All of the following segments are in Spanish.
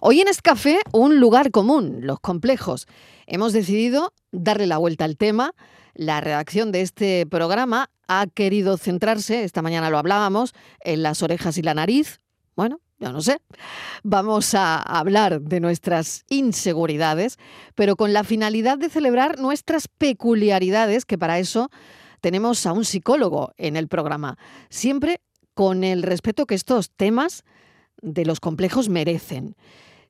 Hoy en este café, un lugar común, los complejos. Hemos decidido darle la vuelta al tema. La redacción de este programa ha querido centrarse, esta mañana lo hablábamos, en las orejas y la nariz. Bueno, yo no sé. Vamos a hablar de nuestras inseguridades, pero con la finalidad de celebrar nuestras peculiaridades, que para eso tenemos a un psicólogo en el programa. Siempre con el respeto que estos temas de los complejos merecen.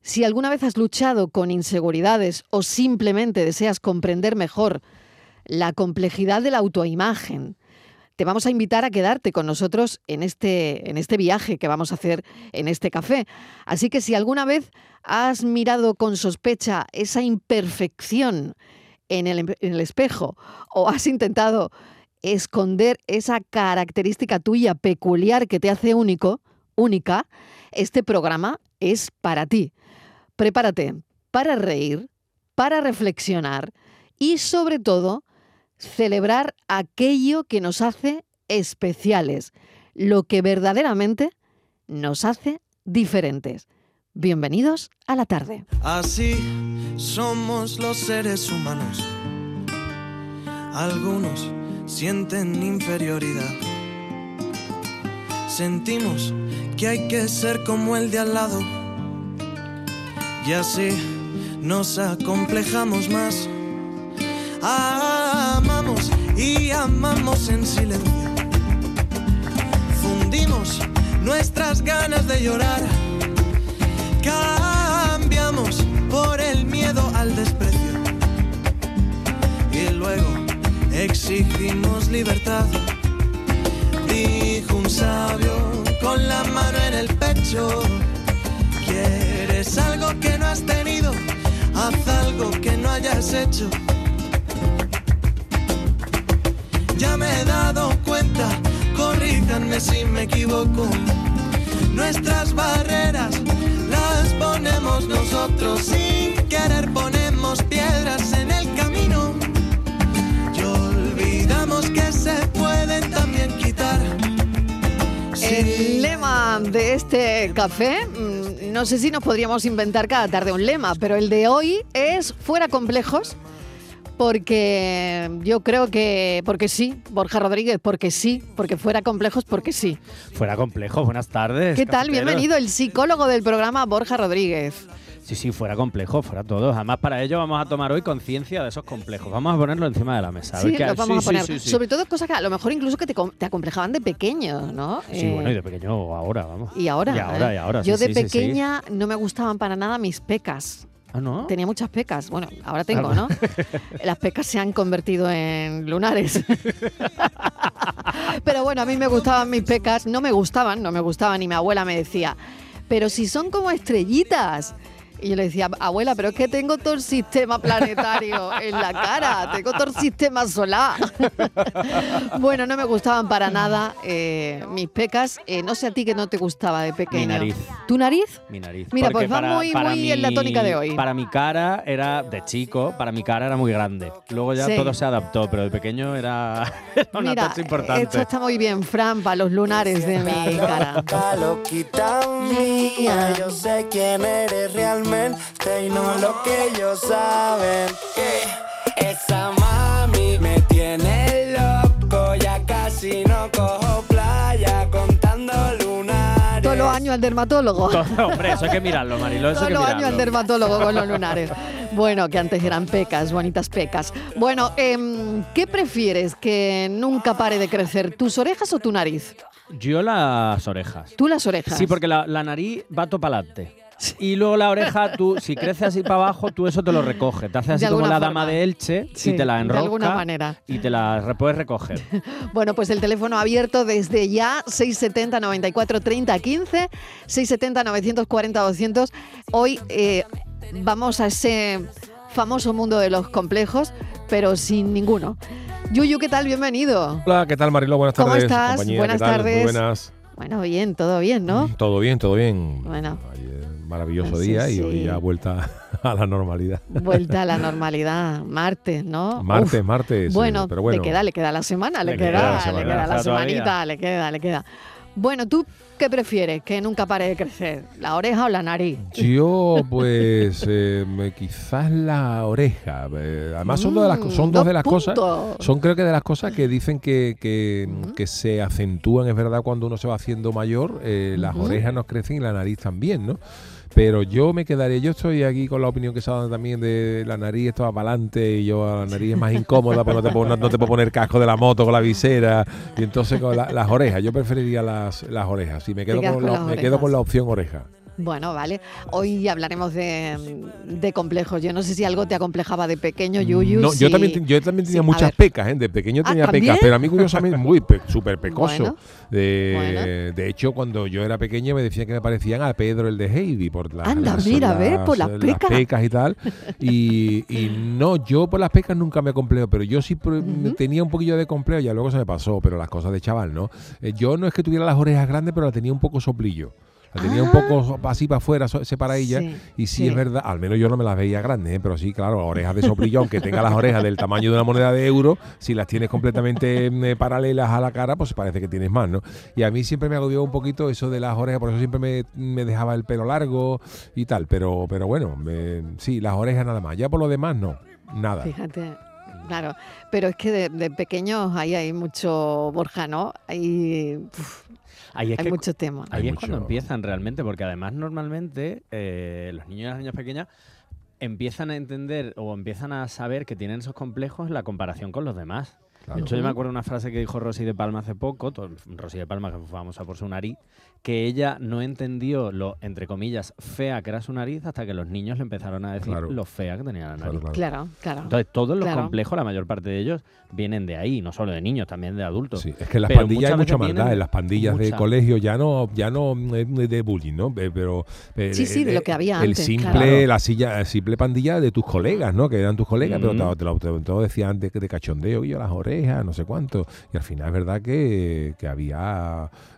Si alguna vez has luchado con inseguridades o simplemente deseas comprender mejor la complejidad de la autoimagen, te vamos a invitar a quedarte con nosotros en este, en este viaje que vamos a hacer en este café. Así que si alguna vez has mirado con sospecha esa imperfección en el, en el espejo o has intentado esconder esa característica tuya peculiar que te hace único, única, este programa es para ti. Prepárate para reír, para reflexionar y sobre todo celebrar aquello que nos hace especiales, lo que verdaderamente nos hace diferentes. Bienvenidos a la tarde. Así somos los seres humanos. Algunos sienten inferioridad. Sentimos que hay que ser como el de al lado. Y así nos acomplejamos más. Amamos y amamos en silencio. Fundimos nuestras ganas de llorar. Cambiamos por el miedo al desprecio. Y luego exigimos libertad. Dijo un sabio con la mano en el pecho. ¿Quieres algo que no has tenido? Haz algo que no hayas hecho. Ya me he dado cuenta, corríjanme si me equivoco. Nuestras barreras las ponemos nosotros, sin querer ponemos piedras en el camino. Y olvidamos que se pueden también quitar. El lema de este café, mm, no sé si nos podríamos inventar cada tarde un lema, pero el de hoy es fuera complejos. Porque yo creo que, porque sí, Borja Rodríguez, porque sí, porque fuera complejos, porque sí. Fuera complejos, buenas tardes. ¿Qué tal? cafeteros. Bienvenido, el psicólogo del programa, Borja Rodríguez. Sí, sí, fuera complejo, fuera todos. Además, para ello vamos a tomar hoy conciencia de esos complejos. Vamos a ponerlo encima de la mesa. a ver Sí, qué lo hay. vamos Sí, a poner. sí, sí. Sobre todo cosas que a lo mejor incluso que te, te acomplejaban de pequeño, ¿no? Sí, Eh, bueno, y de pequeño ahora, vamos. y ahora. Y ahora, ¿eh? y ahora. Yo de pequeña no me gustaban para nada mis pecas. Ah, ¿no? Tenía muchas pecas. Bueno, ahora tengo, Ah, ¿no? Las pecas se han convertido en lunares. Pero bueno, a mí me gustaban mis pecas. No me gustaban, no me gustaban. Y mi abuela me decía, pero si son como estrellitas. Y yo le decía, abuela, pero es que tengo todo el sistema planetario en la cara, tengo todo el sistema solar. bueno, no me gustaban para nada eh, mis pecas. Eh, no sé a ti que no te gustaba de pequeño. nariz. ¿Tu nariz? Mi nariz. Mira, Porque pues va muy- muy en la tónica de hoy. Para mi cara era de chico, para mi cara era muy grande. Luego ya Sí. todo se adaptó, pero de pequeño era, era una Mira, touch importante. esto está muy bien, Fran, para los lunares de mi cara. Yo sé quién eres realmente y no lo que ellos saben. Esa mami me tiene loco, ya casi no cojo playa contando lunares. Todos los años al dermatólogo. Todo- hombre, eso hay que mirarlo, Marilo. Eso Todos los años al dermatólogo con los lunares. Bueno, que antes eran pecas, bonitas pecas. Bueno, em, ¿qué prefieres que nunca pare de crecer? ¿Tus orejas o tu nariz? Yo las orejas. Tú las orejas. Sí, porque la, la nariz va todo Y luego la oreja, tú, si crece así para abajo, tú eso te lo recoges. Te haces así De como la forma. dama de Elche Sí, y te la de enrosca. alguna manera. Y te la re- puedes recoger. Bueno, pues el teléfono abierto desde ya, 670 94 30 15, 670 940 200. Hoy eh, vamos a ese famoso mundo de los complejos, pero sin ninguno. Yuyu, ¿qué tal? Bienvenido. Hola, ¿qué tal Marilo? Buenas ¿Cómo tardes. estás? compañía, Buenas tardes. Muy buenas. Bueno, bien, todo bien, ¿no? Todo bien, todo bien. Bueno. Ayer, maravilloso día sí. y hoy ya vuelta a la normalidad. Vuelta a la normalidad, martes, ¿no? Martes, Uf. martes. Bueno, pero bueno. le queda, le queda la semana, le, Le queda, queda la le queda la todavía. semanita, le queda, le queda. Bueno, ¿tú qué prefieres que nunca pare de crecer? ¿La oreja o la nariz? Yo, pues, eh, quizás la oreja. eh, además, son dos de las, son Mm, dos de las cosas. Son creo que de las cosas que dicen que, que, que se acentúan, es verdad, cuando uno se va haciendo mayor. eh, las orejas nos crecen y la nariz también, ¿no? Pero yo me quedaría, yo estoy aquí con la opinión que se ha dado también de la nariz, esto va para adelante y yo la nariz es más incómoda, pues no te, puedo, no, no te puedo poner casco de la moto con la visera y entonces con la- las orejas. Yo preferiría las, las orejas y me quedo, con con la, me quedo con la opción oreja. Bueno, vale. Hoy hablaremos de, de complejos. Yo no sé si algo te acomplejaba de pequeño, Yuyu. No, yo también, yo también tenía sí, muchas pecas, ¿eh? de pequeño Ah, tenía pecas, pero a mí curiosamente muy pe- súper pecoso. Bueno, de, bueno. de hecho, cuando yo era pequeño me decían que me parecían a Pedro el de Heidi por las, Anda, mira, a ver, por las pecas. y tal. Y, y no, yo por las pecas nunca me complejo, pero yo sí tenía un poquillo de complejo, ya luego se me pasó, pero las cosas de chaval, ¿no? Eh, yo no es que tuviera las orejas grandes, pero tenía un poco soplillo. La tenía un Ah. poco así para afuera, separadilla. Sí, Y sí, sí. es verdad, al menos yo no me las veía grandes, ¿eh? pero sí, claro, orejas de soplillo, aunque tenga las orejas del tamaño de una moneda de euro, si las tienes completamente eh, paralelas a la cara, pues parece que tienes más, ¿no? Y a mí siempre me agobió un poquito eso de las orejas, por eso siempre me, me dejaba el pelo largo y tal, pero, pero bueno, me- sí, las orejas nada más. Ya por lo demás, no, nada. Fíjate. Claro, pero es que de, de pequeños ahí hay mucho Borja, ¿no? Hay, uf, Ahí es hay que mucho tema. Ahí Hay es cuando empiezan realmente, porque además normalmente eh, los niños y las niñas pequeñas empiezan a entender o empiezan a saber que tienen esos complejos en la comparación con los demás. Claro. De hecho, yo me acuerdo una frase que dijo Rosy de Palma hace poco, Rosy de Palma, que fue famosa por su nariz, que ella no entendió lo, entre comillas, fea que era su nariz hasta que los niños le empezaron a decir Claro. lo fea que tenía la nariz. claro. Claro, claro. Entonces, todos los Claro. complejos, la mayor parte de ellos, vienen de ahí, no solo de niños, también de adultos. Sí, es que en las Pero pandillas hay mucha maldad, en las pandillas de colegio ya no, ya no eh, de bullying, ¿no? Eh, Pero eh, Sí, sí, de lo que había el antes, simple, claro. la silla, la simple pandilla de tus colegas, ¿no? Que eran tus colegas, pero te, te lo, te lo decían de, de cachondeo, y yo las orejas, no sé cuánto. Y al final es verdad que, que había eh,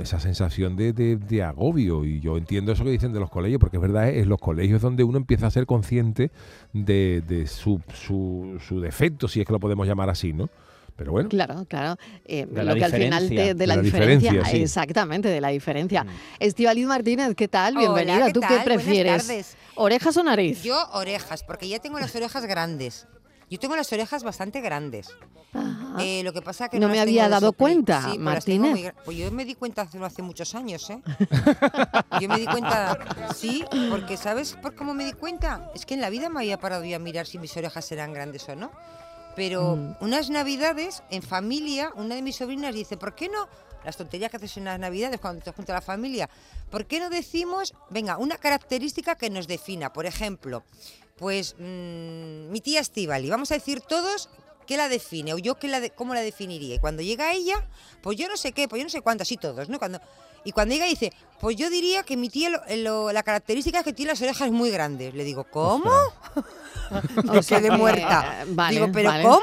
esa sensación de, de- de agobio. Y yo entiendo eso que dicen de los colegios, porque es verdad, es los colegios donde uno empieza a ser consciente de, de su, su, su defecto, si es que lo podemos llamar así, ¿no? Pero bueno. Claro, claro. Eh, De la lo que al final diferencia. te- de, la, De la diferencia, diferencia, sí. exactamente, de la diferencia. Mm. Estivaliz Martínez, ¿qué tal? Hola, Bienvenida. ¿qué ¿Tú tal? qué prefieres? ¿Orejas o nariz? Yo orejas, porque ya tengo las orejas grandes. Yo tengo las orejas bastante grandes. Eh, lo que pasa que No no, me había dado cuenta, Sí, pues Martínez. muy Pues yo me di cuenta hace, hace muchos años, ¿eh? Yo me di cuenta, sí, porque ¿sabes por cómo me di cuenta? Es que en la vida me había parado yo a mirar si mis orejas eran grandes o no. Pero Mm. unas navidades, en familia, una de mis sobrinas dice, ¿por qué no? Las tonterías que haces en las navidades cuando te junta la familia. ¿Por qué no decimos, venga, una característica que nos defina? Por ejemplo, pues mm, mi tía Estivali, vamos a decir todos qué la define o yo qué la de- cómo la definiría. Y cuando llega ella, pues yo no sé qué, pues yo no sé cuánto, así todos, ¿no? Cuando, y cuando llega dice, pues yo diría que mi tía, lo- lo- la característica es que tiene las orejas muy grandes. Le digo, ¿cómo? O sea quedé que, muerta. eh, vale, Digo, ¿pero vale. cómo?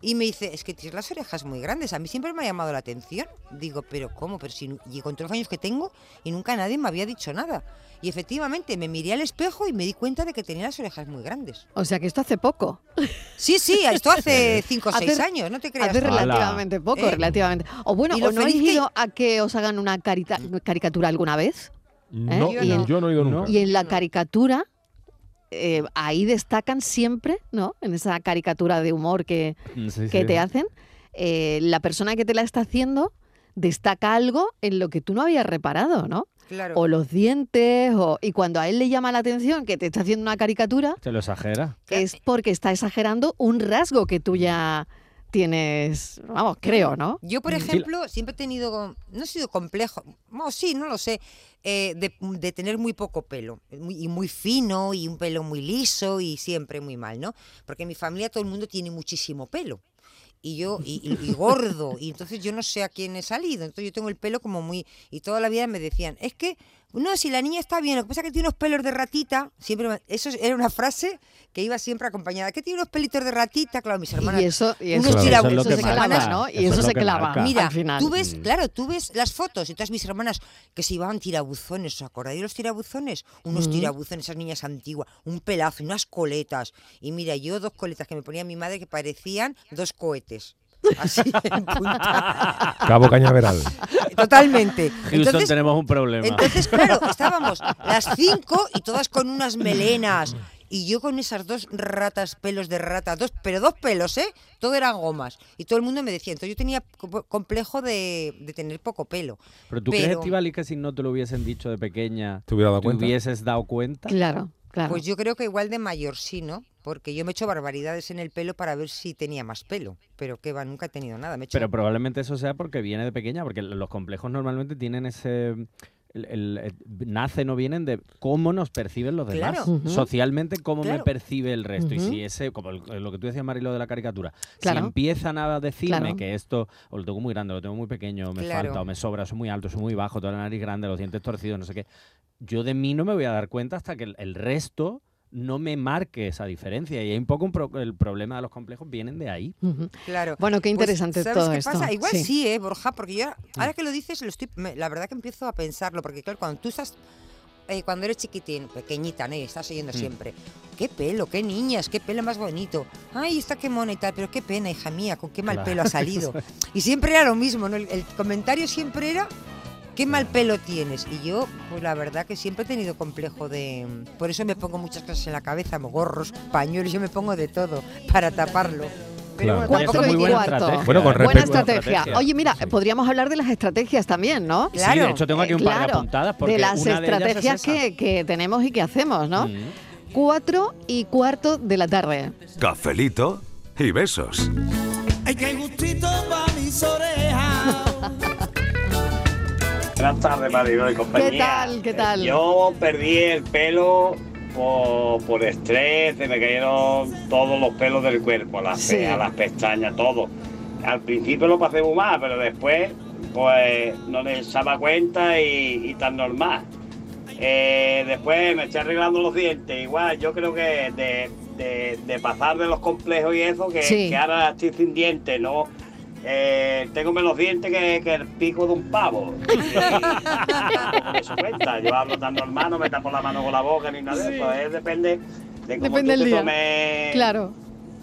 Y me dice, es que tienes las orejas muy grandes. A mí siempre me ha llamado la atención. Digo, ¿pero cómo? Pero si, y con todos los años que tengo y nunca nadie me había dicho nada. Y efectivamente me miré al espejo y me di cuenta de que tenía las orejas muy grandes. O sea que esto hace poco. Sí, sí, esto hace 5 o 6 Hace- años, no te creas. Hace. Ala. relativamente poco, ¿Eh? relativamente. O bueno, ¿o no habéis que- ido a que os hagan una carita- caricatura alguna vez? No, Yo yo, no. no. he ido No. nunca. Y en la No. caricatura, eh, ahí destacan siempre, ¿no? En esa caricatura de humor que, Mm, sí, que sí. te hacen, eh, la persona que te la está haciendo destaca algo en lo que tú no habías reparado, ¿no? Claro. O los dientes, o... y cuando a él le llama la atención que te está haciendo una caricatura, Te lo exagera. es porque está exagerando un rasgo que tú ya tienes, vamos, creo, ¿no? Yo, por Sí, ejemplo, siempre he tenido, no he sido complejo, no, sí, no lo sé, eh, de, de tener muy poco pelo, muy- y muy fino, y un pelo muy liso, y siempre muy mal, ¿no? Porque en mi familia todo el mundo tiene muchísimo pelo. Y yo, y, y- y gordo, y entonces yo no sé a quién he salido, entonces yo tengo el pelo como muy, y toda la vida me decían, es que, no, si la niña está bien, lo que pasa es que tiene unos pelos de ratita, siempre, eso era una frase que iba siempre acompañada, que tiene unos pelitos de ratita, claro, mis hermanas, Y eso, y unos eso, eso es se. Y eso se clava marca. Mira, al final. tú ves, Mm. claro, tú ves las fotos y todas mis hermanas que se llevaban tirabuzones, ¿os acordáis de los tirabuzones? Unos Ujú. tirabuzones, esas niñas antiguas, un pelazo, y unas coletas. Y mira, yo dos coletas que me ponía mi madre que parecían dos cohetes. así en punta. Cabo Cañaveral. Totalmente. Houston Entonces, tenemos un problema. entonces, claro, estábamos las cinco y todas con unas melenas. Y yo con esas dos ratas, pelos de rata, dos, pero dos pelos, ¿eh? Todo eran gomas. Y todo el mundo me decía, entonces yo tenía co- complejo de, de tener poco pelo. pero tú crees, pero- Estivali, que si no te lo hubiesen dicho de pequeña, ¿Te hubiera dado te hubieses dado cuenta? Claro, claro. Pues yo creo que igual de mayor sí, ¿no? Porque yo me he hecho barbaridades en el pelo para ver si tenía más pelo. Pero que va, nunca he tenido nada. Me he hecho Pero probablemente eso sea porque viene de pequeña, porque los complejos normalmente tienen ese... el- el- el- nacen o vienen de cómo nos perciben los demás. Claro. Socialmente, cómo me percibe el resto. Y si ese, como el- lo que tú decías, Marilo, de la caricatura, Claro. si empiezan a decirme Claro. que esto, o lo tengo muy grande, o lo tengo muy pequeño, o me Claro. falta, o me sobra, soy muy alto, soy muy bajo, toda la nariz grande, los dientes torcidos, no sé qué, yo de mí no me voy a dar cuenta hasta que el, el resto no me marque esa diferencia. Y hay un poco un pro- el problema de los complejos vienen de ahí. Claro. Bueno, qué Pues, interesante ¿sabes todo qué esto. pasa? Igual Sí. sí. ¿eh, Borja? Porque yo, ahora que lo dices, lo estoy, me- la verdad que empiezo a pensarlo, porque claro, cuando tú estás, eh, cuando eres chiquitín, pequeñita, ¿no? Y estás oyendo Mm. siempre, qué pelo, qué niñas, qué pelo más bonito, ay, está qué mona y tal, pero qué pena, hija mía, con qué mal Claro. pelo ha salido. y siempre era lo mismo, ¿no? El, el comentario siempre era, qué mal pelo tienes. Y yo, pues la verdad que siempre he tenido complejo de... Por eso me pongo muchas cosas en la cabeza, gorros, pañuelos, yo me pongo de todo para taparlo. Pero Claro. bueno, es y muy buena cuarto. estrategia. Bueno, con. Buena estrategia. Oye, mira, podríamos hablar de las estrategias también, ¿no? Sí, Claro, de hecho tengo aquí un par de apuntadas porque de las una de ellas es estrategias que, que tenemos y que hacemos, ¿no? Mm. Cuatro y cuarto de la tarde. Cafelito y besos. Ay, qué gustito pa' mis orejas. Buenas tardes, Marilo y compañía. ¿Qué tal? ¿Qué tal? Yo perdí el pelo por, por estrés, se me cayeron todos los pelos del cuerpo, las Sí. cejas, las pestañas, todo. Al principio lo pasé muy mal, pero después pues no le daba cuenta y, y tan normal. Eh, después me estoy arreglando los dientes, igual yo creo que de, de- de pasar de los complejos y eso, que, Sí. que ahora estoy sin dientes, ¿no? Eh, tengo menos dientes que, que el pico de un pavo. Y se cuenta. Yo hablo tan normal, no me tapo la mano con la boca ni nada de eso. Es depende de cómo Depende tú te tomes, Claro,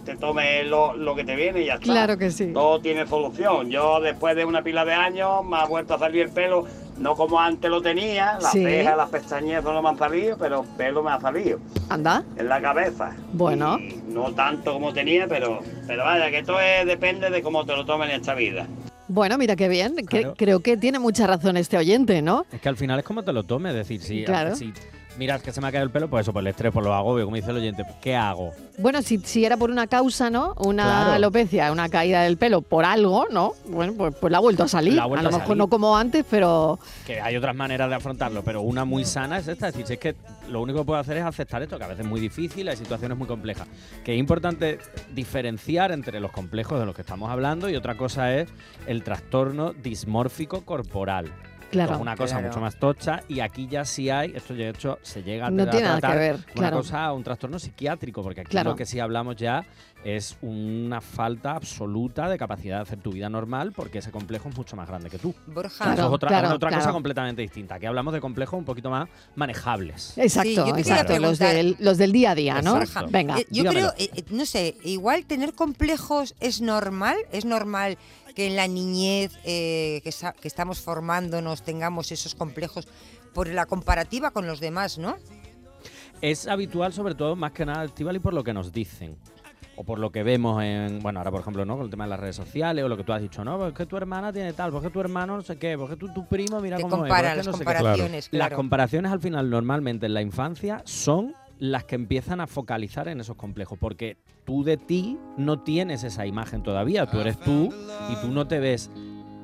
te tomes lo, lo que te viene y ya está. claro que sí. Todo tiene solución. Yo después de una pila de años me ha vuelto a salir el pelo, no como antes lo tenía, las Sí. cejas, las pestañas no me han salido, pero pelo me ha salido Anda. en la cabeza. Bueno. Y no tanto como tenía, pero, pero vaya, que esto es- depende de cómo te lo tomen en esta vida. Bueno, mira qué bien. Que- creo que tiene mucha razón este oyente, ¿no? Es que al final es como te lo tomes, es decir, si, Claro. si miras que se me ha caído el pelo, pues eso, por el estrés, por lo agobio, como dice el oyente, ¿qué hago? Bueno, si, si era por una causa, ¿no? Una Claro. alopecia, una caída del pelo por algo, ¿no? Bueno, pues, pues la ha vuelto a salir. A lo mejor no como antes, pero Que hay otras maneras de afrontarlo, pero una muy sana es esta. Es decir, si es que lo único que puedo hacer es aceptar esto, que a veces es muy difícil, hay situaciones muy complejas. Que es importante diferenciar entre los complejos de los que estamos hablando y otra cosa es el trastorno dismórfico corporal. Claro. Es una cosa Claro. mucho más tocha y aquí ya sí hay, esto de hecho se llega a No tiene nada que tratar ver, una claro. cosa, un trastorno psiquiátrico, porque aquí Claro. lo que sí hablamos ya es una falta absoluta de capacidad de hacer tu vida normal porque ese complejo es mucho más grande que tú. Borja, Claro. Eso es otra, cosa completamente distinta. Aquí hablamos de complejos un poquito más manejables. Exacto, Sí. Los del, los del día a día, ¿no? Venga. Eh, yo dígamelo. creo, eh, eh, no sé, igual tener complejos es normal, es normal que en la niñez eh, que, que estamos formándonos tengamos esos complejos por la comparativa con los demás, ¿no? Es habitual, sobre todo, más que nada, Estivali, por lo que nos dicen. O por lo que vemos en, bueno, ahora por ejemplo, ¿no? Con el tema de las redes sociales, o lo que tú has dicho, ¿no? Pues que tu hermana tiene tal, porque tu hermano no sé qué, porque tu, tu primo mira Te cómo es, comparan porque las no comparaciones, Las comparaciones al final normalmente en la infancia son las que empiezan a focalizar en esos complejos, porque tú de ti no tienes esa imagen todavía, tú eres tú y tú no te ves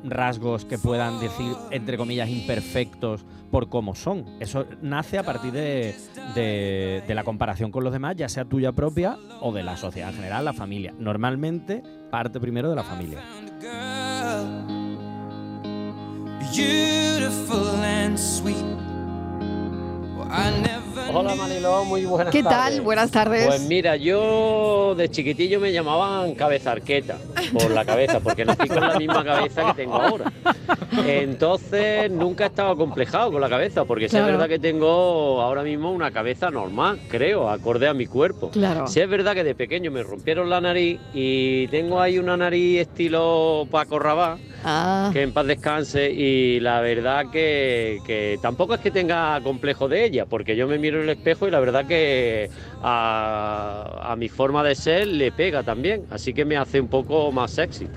rasgos que puedan decir, entre comillas, imperfectos por cómo son. Eso nace a partir de, de- la comparación con los demás, ya sea tuya propia o de la sociedad en general, la familia. Normalmente parte primero de la familia. Hola Mariló, muy buenas ¿Qué tardes. tal? Buenas tardes. Pues mira, yo de chiquitillo me llamaban cabeza arqueta por la cabeza, porque nací con la misma cabeza que tengo ahora. Entonces nunca he estado complejado con la cabeza, porque Claro. es verdad que tengo ahora mismo una cabeza normal, creo, acorde a mi cuerpo. Claro. Sí es verdad que de pequeño me rompieron la nariz y tengo ahí una nariz estilo Paco Rabanne, Ah, que en paz descanse y la verdad que, que tampoco es que tenga complejo de ella, porque yo me miro en el espejo y la verdad que a, a mi forma de ser le pega también, así que me hace un poco más sexy.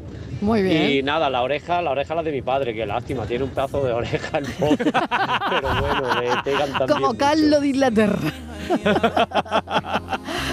muy bien. Y nada, la oreja, la oreja la de mi padre, que lástima, tiene un pedazo de oreja el pobre, pero bueno, le pegan también. Como. Carlos de Inglaterra.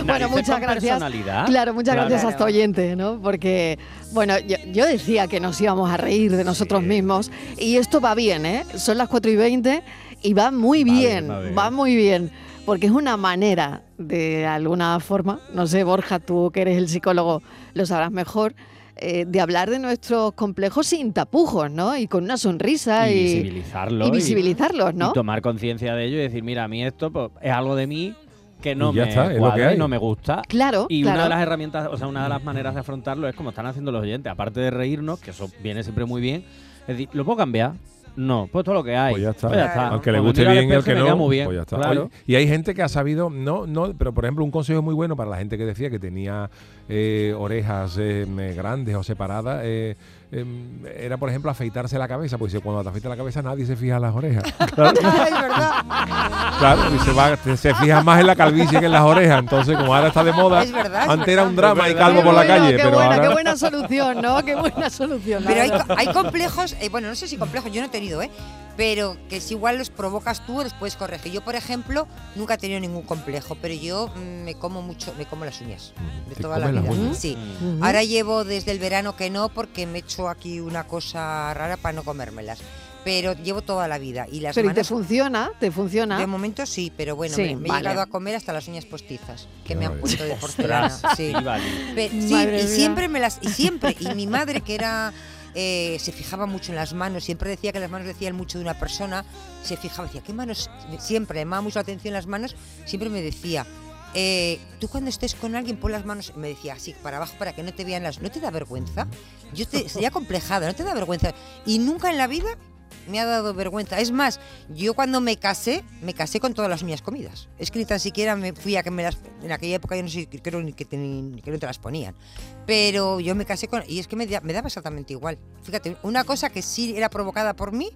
bueno, muchas gracias. personalidad. Claro, muchas Claro. gracias a este oyente, ¿no? Porque, bueno, yo, yo decía que nos íbamos a reír de nosotros mismos y esto va bien, ¿eh? Son las 4 y 20 y va muy Va bien, bien, va bien. va muy bien. Porque es una manera, de alguna forma, no sé, Borja, tú que eres el psicólogo lo sabrás mejor, eh, de hablar de nuestros complejos sin tapujos, ¿no? Y con una sonrisa y y, visibilizarlo. y visibilizarlos, y ¿no? tomar conciencia de ello y decir, mira, a mí esto pues, es algo de mí que no Y ya me está, es lo cuadra que hay. y no me gusta. Claro, Y claro. una de las herramientas, o sea, una de las maneras de afrontarlo es como están haciendo los oyentes, aparte de reírnos, que eso viene siempre muy bien, es decir, ¿lo puedo cambiar? No, pues todo lo que hay. Pues ya está. Pues ya está. Al que le guste bien y al que no, bien. pues ya está. Claro. Oye, y hay gente que ha sabido, no, no, pero por ejemplo, un consejo muy bueno para la gente que decía que tenía eh, orejas eh, grandes o separadas, eh, era por ejemplo afeitarse la cabeza, porque dice, cuando te afeitas la cabeza nadie se fija en las orejas. Claro, es verdad. claro, y se, va, se fija más en la calvicie que en las orejas. Entonces, como ahora está de moda, Es verdad, es antes era un drama y calvo Qué por la calle, qué pero buena, ahora... qué buena solución, ¿no? Qué buena solución. Pero hay complejos, eh, bueno, no sé si complejos, yo no he tenido, ¿eh? Pero que si igual los provocas tú, después corregir. Yo, por ejemplo, nunca he tenido ningún complejo, pero yo mm, me como mucho, me como las uñas de ¿Te toda la las vida. Sí. Ujú. Ahora llevo desde el verano que no, porque me he hecho aquí una cosa rara para no comérmelas. Pero llevo toda la vida. Y las Pero ¿y te funciona? ¿Te funciona? de momento sí, pero bueno, Sí, me, me he vale. llegado a comer hasta las uñas postizas, que Qué me han puesto de porcelana. Sí. Estíbaliz. Pe- sí, y mía. siempre me las. Y siempre. Y mi madre, que era. Eh, se fijaba mucho en las manos, siempre decía que las manos decían mucho de una persona, se fijaba, decía, ¿qué manos? Siempre, le llamaba mucho la atención las manos, siempre me decía, eh, tú cuando estés con alguien pon las manos, me decía así, para abajo para que no te vean las... ¿No te da vergüenza? Yo te, sería complejada, ¿no te da vergüenza? Y nunca en la vida me ha dado vergüenza. Es más, yo cuando me casé, me casé con todas las uñas comidas. Es que ni tan siquiera me fui a que me las... En aquella época yo no sé, creo ni que, te- ni que no te las ponían. Pero yo me casé con... Y es que me, me daba exactamente igual. Fíjate, una cosa que sí era provocada por mí,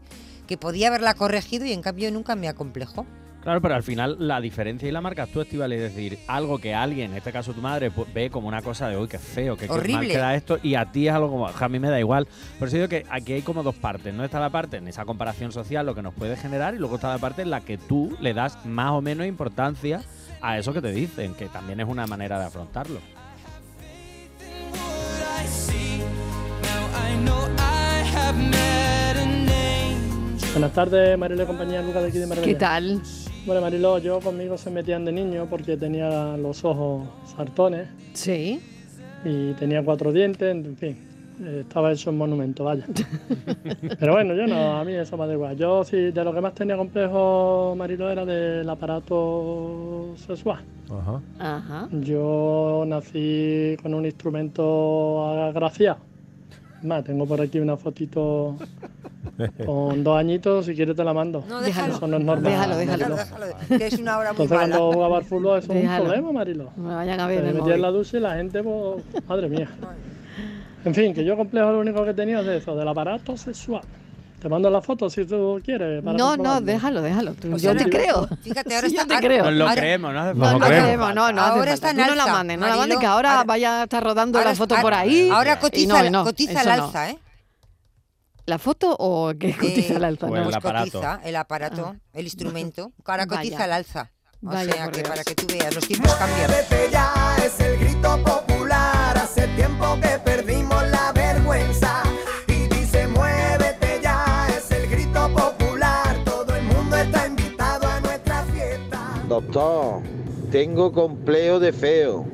que podía haberla corregido y en cambio nunca me acomplejó. Claro, pero al final la diferencia y la marcas tú, Estival, es decir, algo que alguien, en este caso tu madre, pues, ve como una cosa de, uy, qué feo, que qué mal Horrible. queda esto, y a ti es algo como, a mí me da igual. Por eso digo que aquí hay como dos partes, ¿no? Está la parte en esa comparación social, lo que nos puede generar, y luego está la parte en la que tú le das más o menos importancia a eso que te dicen, que también es una manera de afrontarlo. Buenas tardes, Marilo y compañía, Lucas de aquí de Marbella. ¿Qué tal? Bueno, Marilo, yo conmigo se metían de niño porque tenía los ojos sartones Sí. y tenía cuatro dientes, en fin, estaba hecho un monumento, vaya. Pero bueno, yo no, a mí eso me da igual. Yo sí, de lo que más tenía complejo, Marilo, era del aparato sexual. Ajá. Ajá. Yo nací con un instrumento agraciado. Es Más, tengo por aquí una fotito con dos añitos, si quieres te la mando. No, Déjalo. Eso no es normal. Déjalo, déjalo. Déjalo, déjalo, que es una hora muy Entonces mala. cuando jugaba al fútbol eso es un problema, Marilo. Me vayan a Me ver el metía en la ducha y la gente, pues, madre mía. En fin, que yo complejo lo único que he tenido es de eso, del aparato sexual. Te mando la foto si tú quieres. para No, no, déjalo, déjalo. Tú- O Yo sea, te creo. Fíjate, ahora Sí, yo está. te creo. Nos lo ahora- creemos, no hace No, falta. no creemos. no, no. hace Ahora falta. está en Tú no la alza, mandes, no la mandes, que ahora, Ahora- vaya a estar rodando ahora la foto ahora- por ahí. Ahora y cotiza, no, cotiza no. alza, ¿eh? ¿La foto o qué cotiza Eh, el alza? Pues No. el Pues aparato. cotiza el aparato, el instrumento. Ahora Vaya. cotiza al alza. O Vaya sea que Dios. para que tú veas, los tiempos cambian. Muévete ya, es el grito popular. Hace tiempo que perdimos la vergüenza. Y dice, muévete ya, es el grito popular. Todo el mundo está invitado a nuestra fiesta. Doctor, tengo complejo de feo.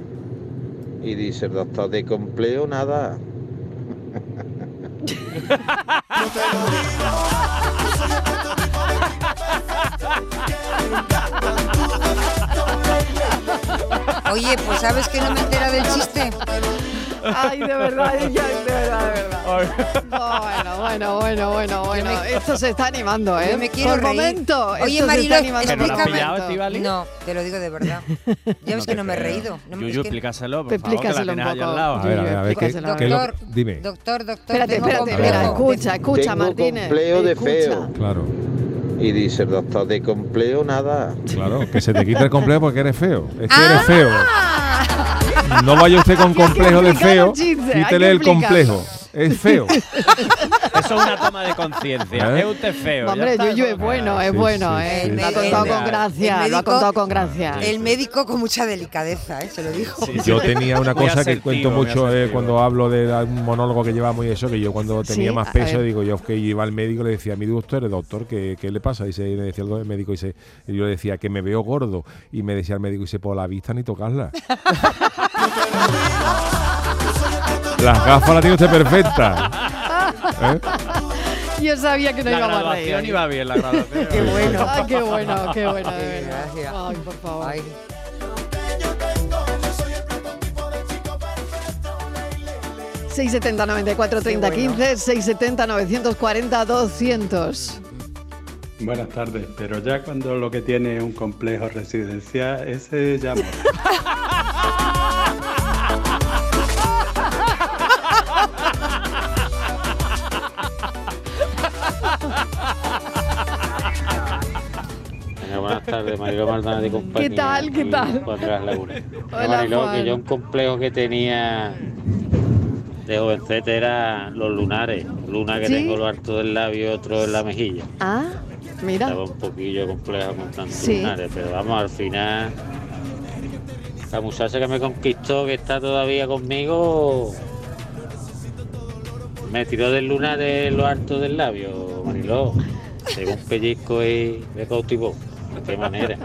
Y dice el doctor, de complejo nada. Oye, pues sabes que no me entera del chiste. Ay, de verdad, ya, verdad, de verdad. Bueno, bueno, bueno, bueno, bueno. Esto se está animando, ¿eh? Yo me quiero Por reír. momento. Oye, Marilo, explícame. No, te lo digo de verdad. Ya ves que no me he reído. No me- es Yuyu, que- explícaselo, por favor, que la explícaselo un poco. al lado. A ver, a ver, a ver, ¿qué, Explícaselo. qué lo- Doctor, dime. Doctor, doctor, Espérate, tengo espérate, espera, escucha, escucha, Tengo Martínez. complejo de feo. Claro, Y dice el doctor, de complejo nada. claro, que se te quita el complejo porque eres feo. Es que Ah. eres feo. No vaya usted con complejo de feo, quítele el complejo. Es feo. Eso es una toma de conciencia. ¿Eh? Es usted feo. Hombre, Yuyu es ¿no? bueno, es Sí, bueno, sí, ¿eh? sí, Lo ha contado El- con gracia, lo ha médico- contado con gracia. El médico con mucha delicadeza, ¿eh? Se lo dijo. Sí, sí. Yo tenía una cosa que cuento mucho eh, cuando hablo de un monólogo que llevamos y eso, que yo cuando tenía Sí, más a peso, digo yo que iba al médico le decía, mi doctor, doctor, ¿qué, qué le pasa? Y le decía el médico, y yo le decía que me veo gordo. Y me decía el médico, dice, por la vista ni tocarla. Las gafas las tiene usted perfectas. ¿Eh? Yo sabía que no La íbamos a graduación reír. iba bien, la. Qué bueno. Ay, qué bueno, qué bueno, Qué. Ay, por favor. Ay. Seis 670 94 30 Qué bueno. 15 670 940 200 Buenas tardes, pero ya cuando lo que tiene es un complejo residencial, ese ya tardes, Mariló Maldonado y compañía. ¿Qué tal? ¿Qué tal? Las Lagunas. Hola, Mariló, Juan. que yo un complejo que tenía de jovencete era los lunares. Luna que ¿Sí? tengo lo alto del labio y otro en la mejilla. Ah, mira. Estaba un poquillo complejo con tantos Sí. lunares, pero vamos, al final la muchacha que me conquistó, que está todavía conmigo, me tiró del lunar de lo alto del labio, Mariló. Pegó un pellizco y me cautivó. De qué manera.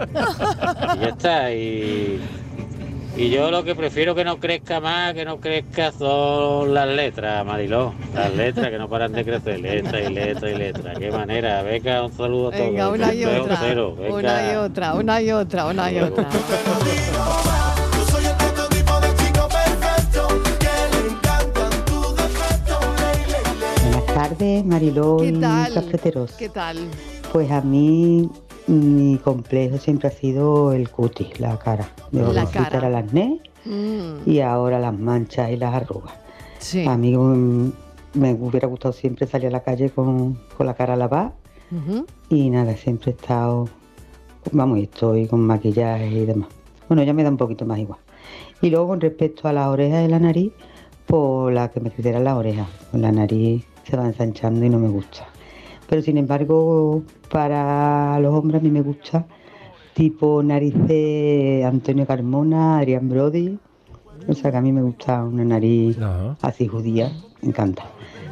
Y ya está. Y, y yo lo que prefiero que no crezca más, que no crezca son las letras, Mariló. Las letras que no paran de crecer. Letra y letra y letra. Qué manera. Venga, un saludo a todos. Venga, una y otra. cero. Una y otra, una y otra, una y otra. Buenas tardes, Mariló ¿Qué y tal? cafeteros. ¿Qué tal? Pues a mí mi complejo siempre ha sido el cutis, la cara. De La cara. era el acné Mm, y ahora las manchas y las arrugas. sí. A mí mm, me hubiera gustado siempre salir a la calle con, con la cara lavada Ujú. y nada, siempre he estado, vamos, y estoy con maquillaje y demás. Bueno, ya me da un poquito más igual. Y luego con respecto a las orejas y la nariz, por la que me crecieran las orejas. La nariz se va ensanchando y no me gusta. Pero sin embargo, para los hombres a mí me gusta tipo nariz de Antonio Carmona, Adrián Brody. O sea que a mí me gusta una nariz Ajá. así judía, me encanta.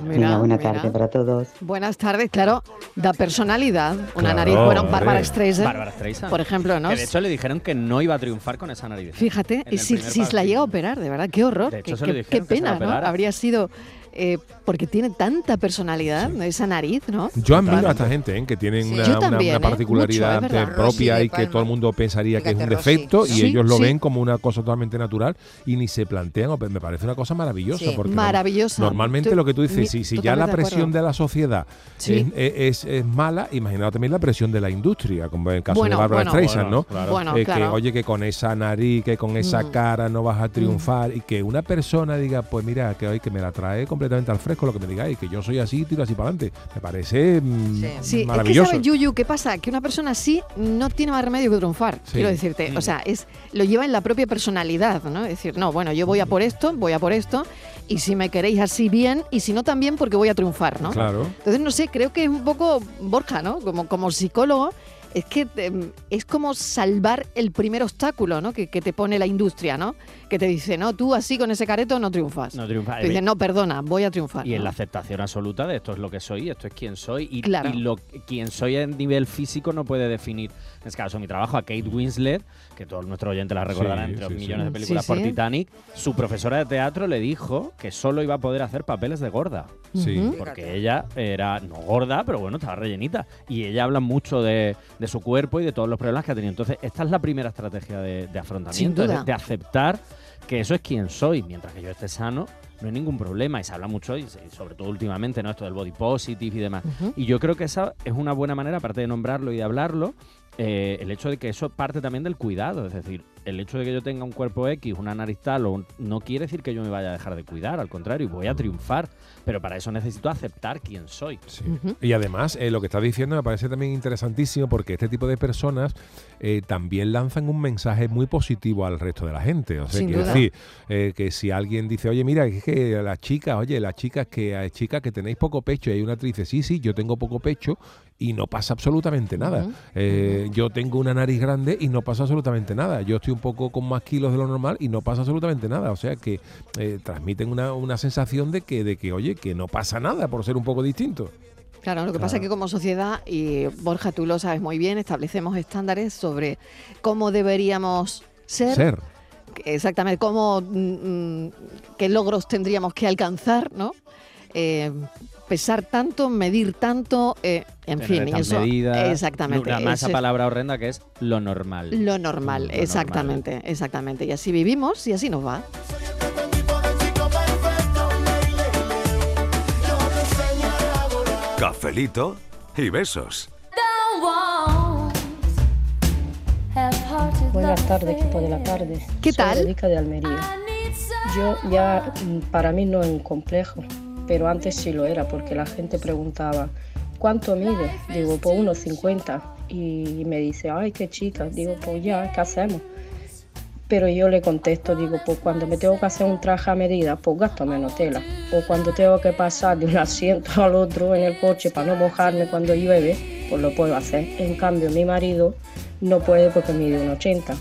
Mira, Venga, buena mira. tarde para todos. Buenas tardes, claro, da personalidad. Una Claro, nariz, bueno. Bárbara Streisand, Bárbara Streisand. por ejemplo, ¿no? Que de hecho le dijeron que no iba a triunfar con esa nariz. Fíjate, el si, si se la llega a operar, de verdad, qué horror. De hecho, qué, qué- dijeron qué que se la pena, ¿no? Habría sido, eh, porque tiene tanta personalidad, esa nariz, ¿no? Yo admiro a Totalmente. esta gente, ¿eh? que tienen Sí. una, ¿eh? particularidad Mucho, propia Rosy y que Palma. todo el mundo pensaría que es un Rosy. defecto y Sí, ellos lo sí. ven como una cosa totalmente natural y ni se plantean. o- Me parece una cosa maravillosa. Sí. porque no- Maravillosa. Normalmente Tú- lo que tú dices, mi- si, si ya la de presión de la sociedad Sí. es, es- es mala, imaginaos también la presión de la industria, como en el caso Bueno, de Barbara bueno. Streisand, ¿no? Bueno, Bueno, Eh, que claro. oye que con esa nariz, que con esa Mm. cara no vas a triunfar y que una persona diga, pues mira, que hoy que me la trae completamente al fresco lo que me digáis, que yo soy así, tiro así para adelante. Me parece mm, Sí. Sí, es que maravilloso. sabe Yuyu, ¿qué pasa? Que una persona así no tiene más remedio que triunfar, Sí. quiero decirte. O sea, es lo lleva en la propia personalidad, ¿no? Es decir, no, bueno, yo voy a por esto, voy a por esto, y si me queréis así bien, y si no también porque voy a triunfar, ¿no? Claro. Entonces, no sé, creo que es un poco Borja, ¿no? Como, como psicólogo, es que em, es como salvar el primer obstáculo, ¿no? Que, que te pone la industria, ¿no? Que te dice, no, tú así con ese careto no triunfas. No triunfa. Te dice, no, perdona, voy a triunfar. Y en la aceptación absoluta de esto es lo que soy, esto es quién soy. Y, Claro. y lo quien soy a nivel físico no puede definir, en este caso mi trabajo, a Kate Winslet, que todos nuestros oyentes la recordarán Sí, entre los sí, sí. millones de películas sí. por Titanic. Su profesora de teatro le dijo que solo iba a poder hacer papeles de gorda. Sí. Porque ella era no gorda, pero bueno, estaba rellenita. Y ella habla mucho de, su cuerpo y de todos los problemas que ha tenido. Entonces, esta es la primera estrategia de, de afrontamiento, Sin duda. de- de aceptar que eso es quien soy, mientras que yo esté sano, no hay ningún problema. Y se habla mucho, y sobre todo últimamente, ¿no? Esto del body positive y demás. Y yo creo que esa es una buena manera, aparte de nombrarlo y de hablarlo, eh, el hecho de que eso parte también del cuidado. Es decir, el hecho de que yo tenga un cuerpo X, una nariz tal, o un- no quiere decir que yo me vaya a dejar de cuidar, al contrario, voy a triunfar. Pero para eso necesito aceptar quién soy. Y además, eh, lo que estás diciendo me parece también interesantísimo porque este tipo de personas eh, también lanzan un mensaje muy positivo al resto de la gente. O sea, Sin quiero duda. decir, eh, que si alguien dice, oye, mira, es que las chicas, oye, las chicas que, hay chicas que tenéis poco pecho, y hay una actriz dice, sí, sí, yo tengo poco pecho y no pasa absolutamente nada. Eh, Yo tengo una nariz grande y no pasa absolutamente nada. Yo estoy un poco con más kilos de lo normal y no pasa absolutamente nada. O sea que eh, transmiten una, una sensación de que, de que, oye, que no pasa nada por ser un poco distinto. Claro, lo que pasa es que como sociedad, y Borja, tú lo sabes muy bien, establecemos estándares sobre cómo deberíamos ser. Ser. Exactamente, cómo, mm, mm, qué logros tendríamos que alcanzar, ¿no? Eh, pesar tanto, medir tanto, eh, en Tener fin, y eso. medidas, exactamente. Nada más esa palabra horrenda que es lo normal. Lo normal, Lo normal. exactamente, exactamente. Y así vivimos y así nos va. Cafelito y besos. Buenas tardes, equipo de la tarde. ¿Qué Soy tal? De Almería. Yo ya, mm, para mí no es un complejo, pero antes sí lo era, porque la gente preguntaba, ¿cuánto mide? Digo, pues unos 50. Y me dice, ay, qué chica. Digo, pues ya, ¿qué hacemos? Pero yo le contesto, digo, pues cuando me tengo que hacer un traje a medida, pues gasto menos tela. O cuando tengo que pasar de un asiento al otro en el coche para no mojarme cuando llueve, pues lo puedo hacer. En cambio, mi marido no puede porque mide un 80.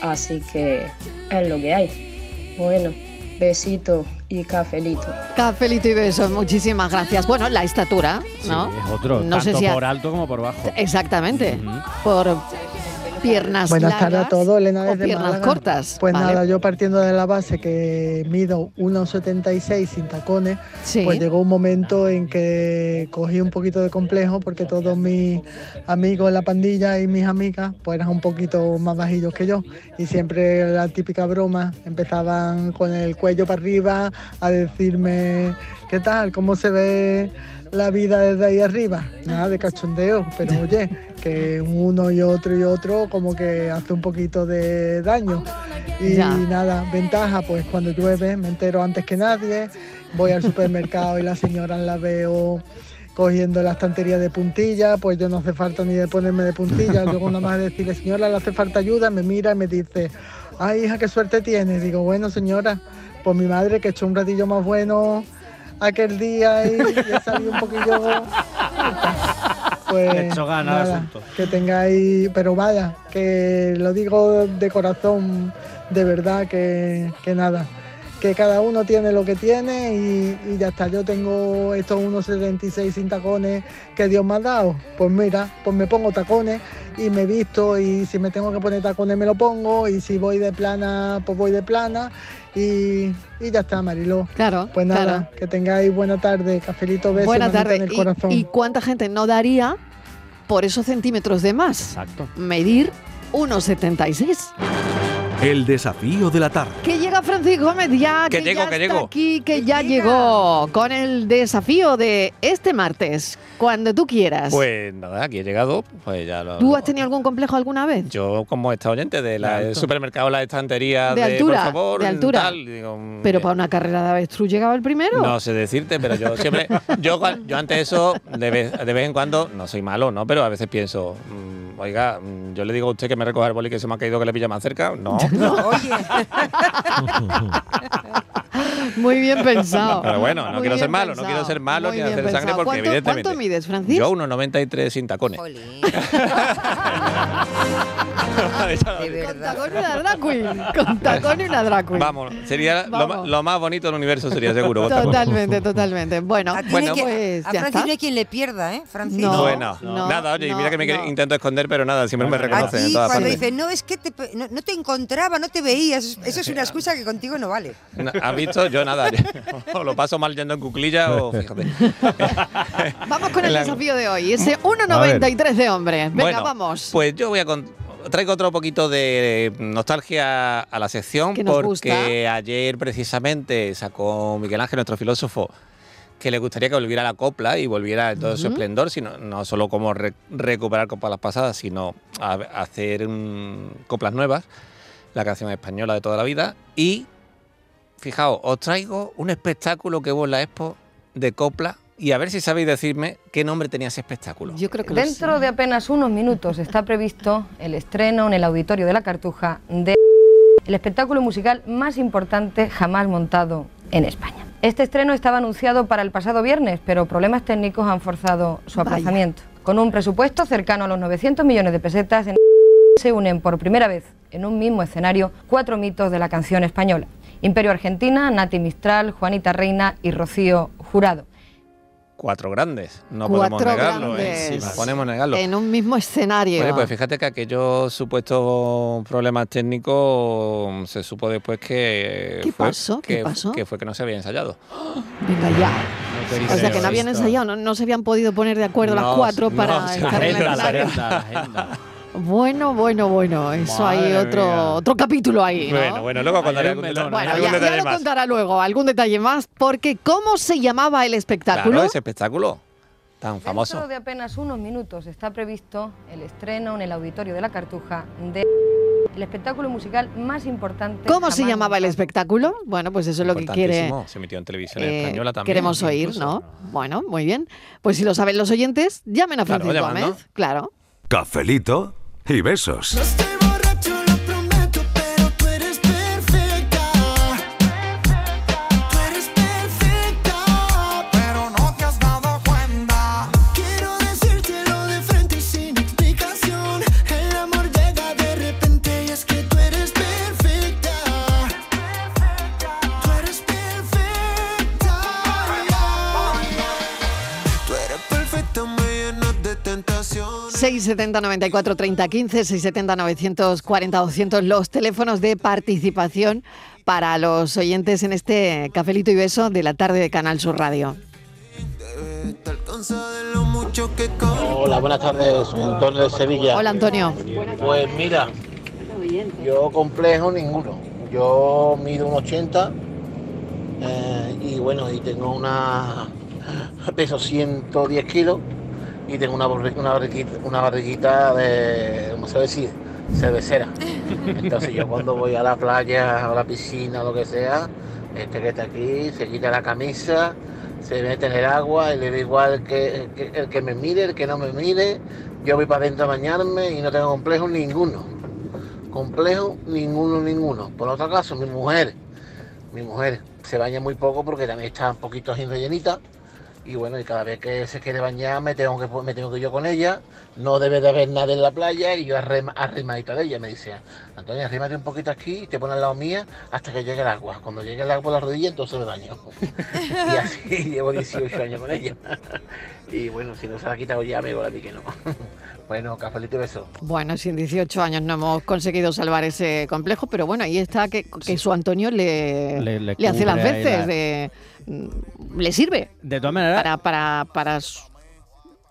Así que es lo que hay. Bueno, besito y cafelito. Cafelito y besos, muchísimas gracias. Bueno, la estatura, ¿no? Sí, es otro, No sé tanto si a- por alto como por bajo. Exactamente. Por piernas Buenas tardes a largas todos, Elena o desde piernas Málaga. cortas. Pues Vale. nada, yo partiendo de la base que mido 1,76 sin tacones, pues llegó un momento en que cogí un poquito de complejo porque todos mis amigos en la pandilla y mis amigas pues eran un poquito más bajillos que yo y siempre la típica broma empezaban con el cuello para arriba a decirme ¿qué tal? ¿Cómo se ve la vida desde ahí arriba? Nada de cachondeo, pero oye, que uno y otro y otro como que hace un poquito de daño. Y Ya. nada, ventaja, pues cuando llueve me entero antes que nadie, voy al supermercado y la señora la veo cogiendo la estantería de puntilla, pues yo no hace falta ni de ponerme de puntilla, luego nada más decirle, señora, le hace falta ayuda, me mira y me dice, ay hija, qué suerte tienes. Digo, bueno señora, pues mi madre que echó un ratillo más bueno aquel día y, y he salido un poquillo pues ganas al nada, asunto. que tengáis, pero vaya, que lo digo de corazón, de verdad, que, que nada, que cada uno tiene lo que tiene y, y ya está. Yo tengo estos unos 76 sin tacones que Dios me ha dado. Pues mira, pues me pongo tacones y me visto y si me tengo que poner tacones me lo pongo y si voy de plana, pues voy de plana y, y ya está, Mariló. Claro, Pues nada, claro. que tengáis buena tarde, cafelito, besos, Buena tarde. en el ¿Y- corazón. ¿Y, cuánta gente no daría por esos centímetros de más? Exacto. Medir 1,76. El desafío de la tarde. Que llega Francisco Gómez ya, Que que, llego, ya que está llego. aquí, que ya llegó con el desafío de este martes, cuando tú quieras. Pues nada, aquí he llegado, pues ya lo... ¿Tú has tenido algún complejo alguna vez? Yo como esta oyente de la De del alto. supermercado, la estantería De de, altura, por favor, de altura. tal, digo, mm, Pero para una carrera de avestruz llegaba el primero. no sé decirte, pero yo siempre, yo, yo ante eso, de vez, de vez en cuando, no soy malo, ¿no? Pero a veces pienso, mm, oiga, mm, yo le digo a usted que me recoja el boli que se me ha caído que le pilla más cerca, no. Muy bien pensado. Pero bueno, no Muy quiero ser malo, no quiero ser malo muy ni hacer sangre porque ¿Cuánto- evidentemente. ¿Cuánto mides, Francis? Yo 1,93 sin tacones. Con tacón y una drag queen. Con tacón y una drag queen. Vamos, sería lo, ma- Vamos. lo más bonito del universo, sería seguro. Totalmente, totalmente. Bueno, que- pues a ya Francis no hay quien le pierda, ¿eh? Francis. No, bueno, no, nada, oye, no, mira que me no. intento esconder, pero nada, siempre me A reconocen en todas cuando partes. dice, no, es que te no, no te encontraba, no te veía, eso, es- eso es una excusa que contigo no vale. No, ¿Has visto? Yo nada. o lo paso mal yendo en cuclilla o fíjate. Vamos con el desafío de hoy, ese 1,93 de hombre. Venga, Bueno, vamos. Pues yo voy a con- traigo otro poquito de nostalgia a la sección porque gusta. ayer precisamente sacó Miguel Ángel, nuestro filósofo, que le gustaría que volviera la copla y volviera en todo su esplendor, sino no solo como re- recuperar coplas pasadas, sino a- hacer mm, coplas nuevas, la canción española de toda la vida. Y fijaos, os traigo un espectáculo que hubo en la Expo de copla y a ver si sabéis decirme qué nombre tenía ese espectáculo. Yo creo Dentro de apenas unos minutos está previsto el estreno en el Auditorio de la Cartuja de el espectáculo musical más importante jamás montado en España. Este estreno estaba anunciado para el pasado viernes, pero problemas técnicos han forzado su Vaya. aplazamiento. Con un presupuesto cercano a los 900 millones de pesetas, en se unen por primera vez en un mismo escenario cuatro mitos de la canción española. Imperio Argentina, Nati Mistral, Juanita Reina y Rocío Jurado. Cuatro grandes, no Cuatro podemos negarlo. ¿eh? No podemos negarlo. En un mismo escenario. Bueno, pues fíjate que aquellos supuestos problemas técnicos se supo después que. ¿Qué fue pasó? ¿Qué que- pasó? Que fue que no se había ensayado. Venga ya. O sea que no habían ensayado, no, no se habían podido poner de acuerdo las No, cuatro no, para sí, estar en el agenda, la escenario. Bueno, bueno, bueno, eso hay otro, mía. otro capítulo ahí, ¿no? Bueno, bueno, luego contaré algún, detalle- Bueno, algún ya, ya detalle lo más. contará luego, algún detalle más, porque ¿cómo se llamaba el espectáculo? Claro, ese espectáculo tan Dentro famoso. de apenas unos minutos está previsto el estreno en el Auditorio de la Cartuja de el espectáculo musical más importante. ¿Cómo se llamaba el espectáculo? Bueno, pues eso es lo que quiere. Se emitió en televisión eh, española también. queremos oír, incluso. ¿no? Bueno, muy bien. Pues si lo saben los oyentes, llamen a Claro, Francisco. Gómez. Claro. Cafelito y besos. 670 94 30 15, 670 940 200, los teléfonos de participación para los oyentes en este cafelito y beso de la tarde de Canal Sur Radio. Hola, buenas tardes, Antonio de Sevilla. Hola Antonio. Pues mira, yo complejo ninguno. Yo mido un 80 eh, y bueno, y tengo una. peso 110 kilos y tengo una, una, barriguita, una barriguita de. ¿cómo se decir? Cervecera. Entonces yo cuando voy a la playa a la piscina lo que sea, este que está aquí se quita la camisa, se mete en el agua y le da igual que, el que me mire, el que no me mire. Yo voy para adentro a bañarme y no tengo complejo ninguno. Complejo ninguno, ninguno. Por otro caso, mi mujer, mi mujer se baña muy poco porque también está un poquito así rellenita. Y bueno, y cada vez que se quiere bañar me tengo que me tengo que ir yo con ella. No debe de haber nada en la playa y yo arrema- arrimadita de ella. Me dice, Antonio, arrímate un poquito aquí y te pones al lado mía hasta que llegue el agua. Cuando llegue el agua por la rodilla, entonces me baño. y así llevo 18 años con ella. y bueno, si no se la ha quitado ya, me voy a mí que no. bueno, cafelito y beso. Bueno, si en 18 años no hemos conseguido salvar ese complejo, pero bueno, ahí está que, que su Antonio le, Le- le le hace las veces, la- de- le sirve De todas maneras. para, para, para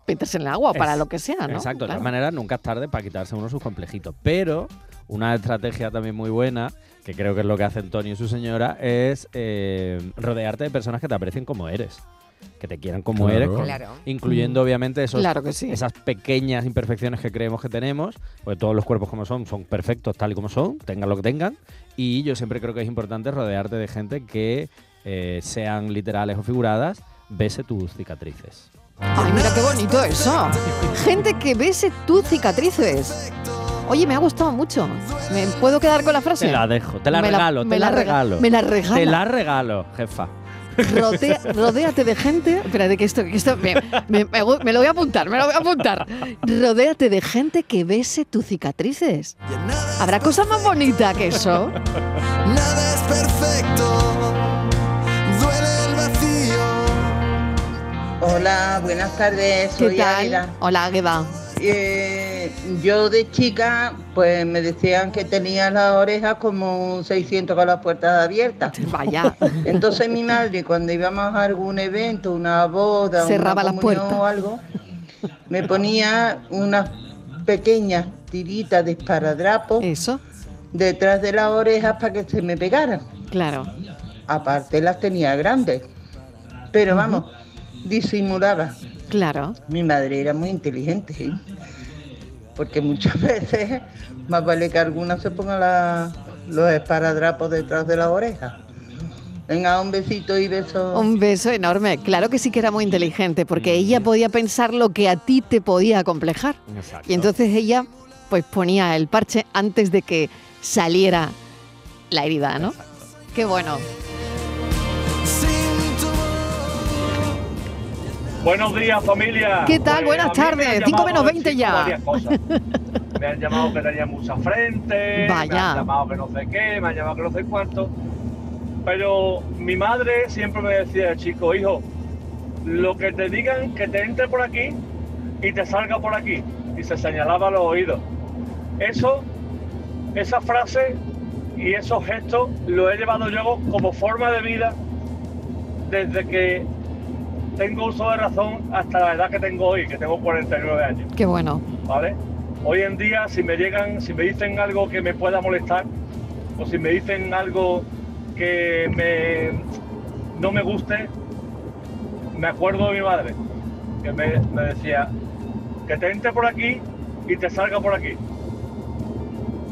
meterse en el agua o para Es- lo que sea, ¿no? Exacto, de Claro. todas maneras nunca es tarde para quitarse uno sus complejitos. Pero una estrategia también muy buena, que creo que es lo que hace Antonio y su señora, es eh, rodearte de personas que te aprecien como eres. Que te quieran como Claro. eres, con- Claro. incluyendo obviamente esos, Claro que sí. esas pequeñas imperfecciones que creemos que tenemos, porque todos los cuerpos como son son perfectos tal y como son, tengan lo que tengan, y yo siempre creo que es importante rodearte de gente que eh, sean literales o figuradas, bese tus cicatrices. Ay, mira qué bonito eso. Gente que bese tus cicatrices. Oye, me ha gustado mucho. ¿Me puedo quedar con la frase? Te la dejo, te la Me regalo, te la, rega- regalo. Me la regala. Te la regalo, jefa. Rodea- rodéate de gente. Espérate, que esto, que esto me, me- me lo voy a apuntar, me lo voy a apuntar. Rodéate de gente que bese tus cicatrices. ¿Habrá cosa más bonita que eso? Nada es perfecto, buenas tardes, ¿Qué soy tal? Águeda. Hola, Águeda. Eh, yo de chica, pues me decían que tenía las orejas como 600 con las puertas abiertas. Vaya. Entonces mi madre, cuando íbamos a algún evento, una boda, Cerraba una las comunión puertas. o algo, me ponía unas pequeñas tiritas de esparadrapo Eso. detrás de las orejas para que se me pegaran. Claro. Aparte las tenía grandes, pero vamos, disimulaba. Claro. Mi madre era muy inteligente, porque muchas veces más vale que alguna se ponga la- los esparadrapos detrás de las orejas. Venga, un besito y beso. Un beso enorme. Claro que sí que era muy inteligente, porque ella podía pensar lo que a ti te podía acomplejar. Y entonces ella pues ponía el parche antes de que saliera la herida, ¿no? Qué bueno. Buenos días, familia. ¿Qué tal? Pues, Buenas me tardes. llamado 5 menos de 20 sitio ya. cosas. Me han llamado que tenía mucha frente, me Vaya. han llamado que no sé qué, me han llamado que no sé cuánto. Pero mi madre siempre me decía, chico, hijo, lo que te digan que te entre por aquí y te salga por aquí. Y se señalaba los oídos. Eso, esa frase y esos gestos lo he llevado yo como forma de vida desde que tengo uso de razón hasta la edad que tengo hoy, que tengo 49 años. Qué bueno. ¿vale? Hoy en día, si me llegan, si me dicen algo que me pueda molestar, o si me dicen algo que me, no me guste, me acuerdo de mi madre, que me, me decía, que te entre por aquí y te salga por aquí.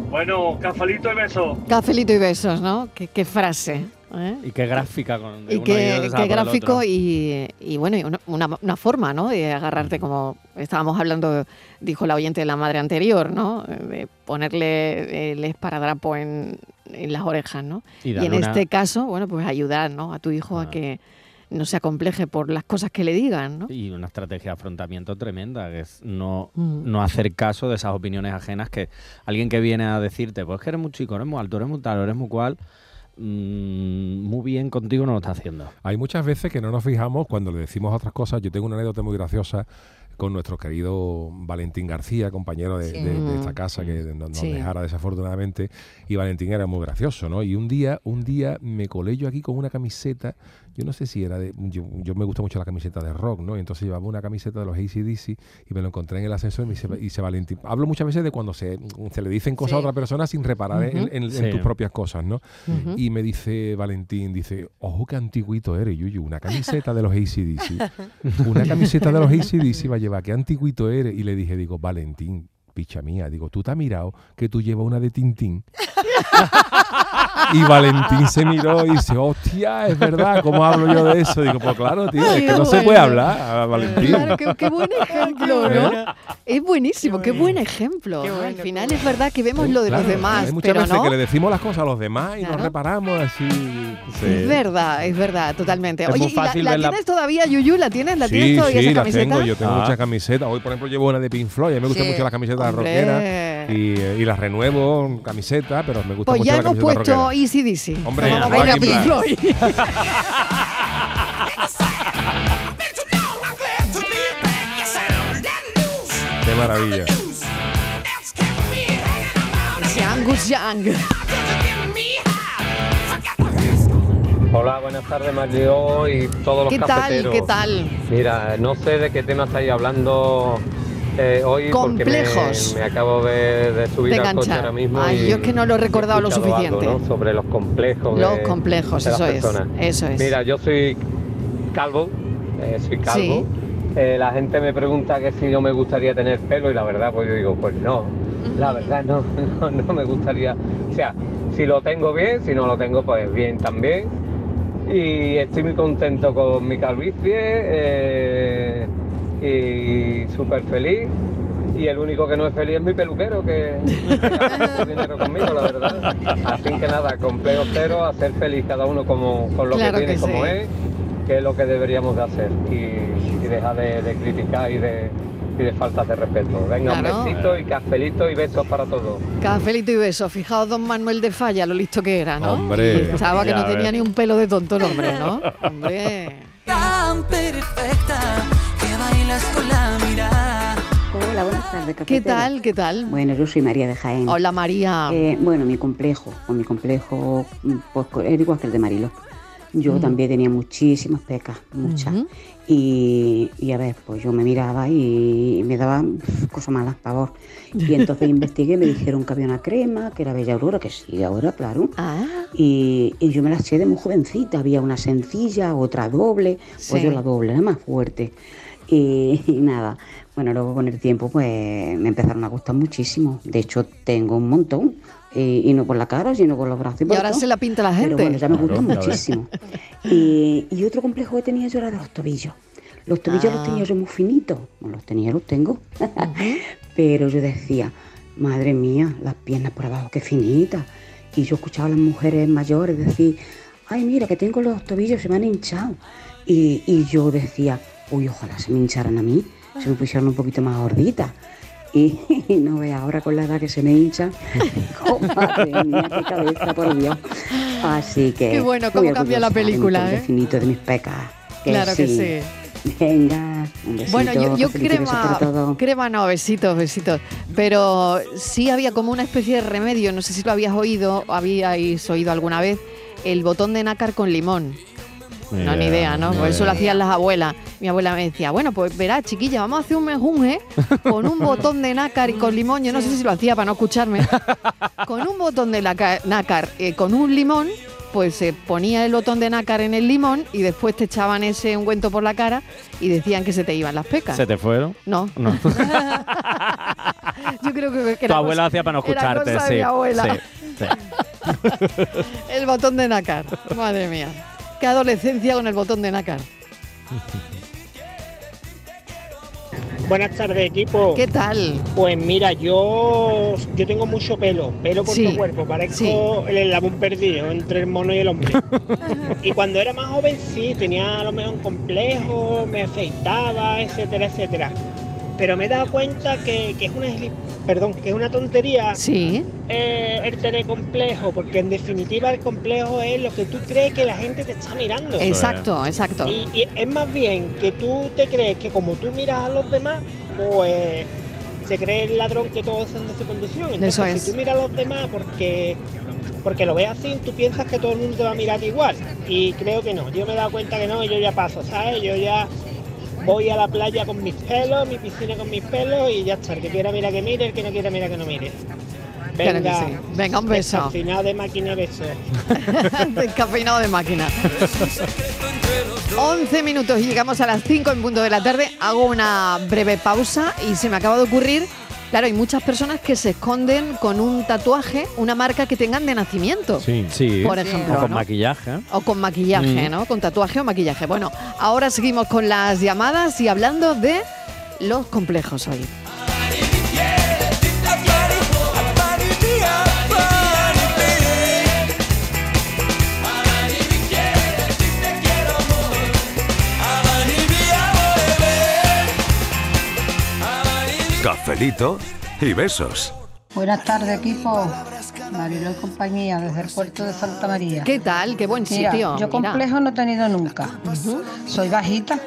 Bueno, cafelito y beso. Cafelito y besos, ¿no? Qué, qué frase. ¿Eh? Y qué gráfica con de Y qué, gráfico y, y bueno, y una, una- una forma, ¿no? De agarrarte como estábamos hablando, dijo la oyente de la madre anterior, ¿no? De ponerle el esparadrapo en, en las orejas, ¿no? Y en una- este caso, bueno, pues ayudar, ¿no? A tu hijo a que no se acompleje por las cosas que le digan, ¿no? Y una estrategia de afrontamiento tremenda, que es no, Mm. no hacer caso de esas opiniones ajenas que alguien que viene a decirte, pues que eres muy chico, eres muy alto, eres muy tal, eres muy cual, mm, muy bien contigo no lo está haciendo. Hay muchas veces que no nos fijamos cuando le decimos otras cosas. Yo tengo una anécdota muy graciosa con nuestro querido Valentín García, compañero de, Sí. de- de esta Mm. casa que nos, nos Sí. dejara desafortunadamente. Y Valentín era muy gracioso, ¿no? Y un día, un día me colé yo aquí con una camiseta, yo no sé si era de, yo, yo me gusta mucho la camiseta de rock, ¿no? Y entonces llevaba una camiseta de los ACDC y me lo encontré en el ascensor y me dice, y dice Valentín, hablo muchas veces de cuando se, se le dicen cosas a otra persona sin reparar en- en, en Sí. tus propias cosas, ¿no? Y me dice Valentín, dice, ojo qué antiguito eres, Yuyu, una camiseta de los ACDC. Una camiseta de los ACDC va a llevar, qué antiguito eres. Y le dije, digo, Valentín, picha mía, digo, tú te has mirado que tú llevas una de Tintín. Y Valentín se miró y dice, hostia, es verdad, ¿cómo hablo yo de eso? Digo, pues claro, tío, es que no se puede hablar, a Valentín. Claro, qué, qué buen ejemplo, ¿no? Es buenísimo, qué buen ejemplo. Al final es verdad que vemos lo de los demás, Hay muchas pero veces no. que le decimos las cosas a los demás y Claro. no reparamos así. Es verdad, es verdad, totalmente. Es Oye, muy ¿y la, fácil tienes todavía, Yuyu? ¿La tienes? ¿La tienes Sí, todavía sí, esa la camiseta? tengo. Yo tengo Ah. muchas camisetas. Hoy, por ejemplo, llevo una de Pink Floyd. A mí me gustan Sí. mucho las camisetas rockeras y, y las renuevo, camisetas, pero me gusta Pues mucho ya la hemos puesto rockera. Easy Dizzy. Hombre, Vamos a Pink. Floyd. Qué maravilla. Angus Young. Hola, buenas tardes, Mario y todos los ¿Qué tal? cafeteros. ¿Qué tal? Mira, no sé de qué tema estáis hablando eh, hoy Complejos. porque me, me acabo de, de subir De al coche ahora mismo. Ay, y yo es que no lo he recordado lo algo, suficiente. ¿no? Sobre los complejos. Los de- complejos, de las eso es, personas. eso es. Mira, yo soy calvo, eh, soy calvo. Sí. Eh, la gente me pregunta que si yo me gustaría tener pelo y la verdad, pues yo digo, pues no. La verdad, no, no, no me gustaría. O sea, si lo tengo bien, si no lo tengo, pues bien también. Y estoy muy contento con mi calvicie eh, y súper feliz. Y el único que no es feliz es mi peluquero, que, gasta dinero conmigo, la verdad. Así que nada, complejo cero, a ser feliz cada uno como, con lo Claro que tiene, que como sí. es, que es lo que deberíamos de hacer. Y, y dejar de, de criticar y de, y de faltas de respeto. Venga, Claro. un besito y cafelito y besos para todos. Cafelito y beso. Fijaos, don Manuel de Falla, lo listo que era, ¿no? Hombre. Pensaba que Ya no ves. tenía ni un pelo de tonto el hombre, ¿no? Hombre. Tan perfecta bailas con la mirada. Hola, buenas tardes, ¿Qué cafetero. tal? ¿Qué tal? Bueno, yo soy María de Jaén. Hola, María. Eh, bueno, mi complejo, con mi complejo, mm, pues era igual que el de Marilo. Yo Mm. también tenía muchísimas pecas, muchas. Y, y a ver, pues yo me miraba y me daba cosas malas, pavor. Y entonces investigué, me dijeron que había una crema, que era Bella Aurora, que sí, ahora, claro. Ah. Y, y yo me la eché de muy jovencita, había una sencilla, otra doble, pues yo la doble, era más fuerte. Y, y nada, bueno, luego con el tiempo pues me empezaron a gustar muchísimo. De hecho, tengo un montón. Y, y no por la cara, sino por los brazos. Y por ahora todo. se la pinta la gente. Pero bueno, ya me Claro, gustan muchísimo. Y, y otro complejo que tenía yo era de los tobillos. Los tobillos Ah. los tenía yo muy finitos. No los tenía, los tengo. Pero yo decía, madre mía, las piernas por abajo, qué finitas. Y yo escuchaba a las mujeres mayores decir, ay, mira, que tengo los tobillos, se me han hinchado. Y, y yo decía, uy, ojalá se me hincharan a mí, se me pusieran un poquito más gorditas. Y, no ve ahora con la edad que se me hincha. Oh, madre mía, qué cabeza, por Dios. Así que. Qué bueno, cómo cambia la de mi película, cuerpo ¿eh? finito de mis pecas. Claro que sí. Venga, un besito. Bueno, yo, yo crema, crema no, besitos, besitos. Pero sí había como una especie de remedio, no sé si lo habías oído, habíais oído alguna vez, el botón de nácar con limón. No, ni idea, ¿no? Por eso lo hacían las abuelas. Mi abuela me decía, bueno, pues verá, chiquilla, vamos a hacer un mejunje con un botón de nácar y con limón. Yo no sé si lo hacía para no escucharme. Con un botón de nácar, eh, con un limón, pues se ponía el botón de nácar en el limón y después te echaban ese ungüento por la cara y decían que se te iban las pecas. ¿Se te fueron? No. No. Yo creo que, que tu abuela cosa- hacía para no era escucharte, cosa de sí. mi abuela. sí, sí. El botón de nácar. Madre mía. Qué adolescencia con el botón de nácar. Buenas tardes, equipo. ¿Qué tal? Pues mira, yo yo tengo mucho pelo, pelo por Sí, todo el cuerpo, parezco el eslabón perdido entre el mono y el hombre. y cuando era más joven sí, tenía a lo mejor un complejo, me afeitaba, etcétera, etcétera. Pero me he dado cuenta que, que es una perdón, que es una tontería Sí. eh, el tener complejo, porque en definitiva el complejo es lo que tú crees que la gente te está mirando. Exacto, exacto. Y, y es más bien que tú te crees que como tú miras a los demás, pues se cree el ladrón que todos son de su condición. Entonces, Eso es. si tú miras a los demás porque, porque lo ves así, tú piensas que todo el mundo te va a mirar igual. Y creo que no. Yo me he dado cuenta que no, yo ya paso, ¿sabes? Yo ya voy a la playa con mis pelos, mi piscina con mis pelos y ya está. El que quiera mira que mire, el que no quiera mira que no mire. Claro Venga, sí. Venga, un beso. Descafeinado de máquina, beso. Descafeinado de máquina. 11 minutos y llegamos a las 5 en punto de la tarde. Hago una breve pausa y se me acaba de ocurrir. Claro, hay muchas personas que se esconden con un tatuaje, una marca que tengan de nacimiento. Sí, sí. Por ejemplo, O con ¿no? maquillaje. O con maquillaje, Mm. ¿no? Con tatuaje o maquillaje. Bueno, ahora seguimos con las llamadas y hablando de los complejos hoy. Cafelito y besos. Buenas tardes, equipo. Marilo y compañía, desde el puerto de Santa María. ¿Qué tal? Qué buen Mira, sitio. yo mira. complejo no he tenido nunca. Soy bajita,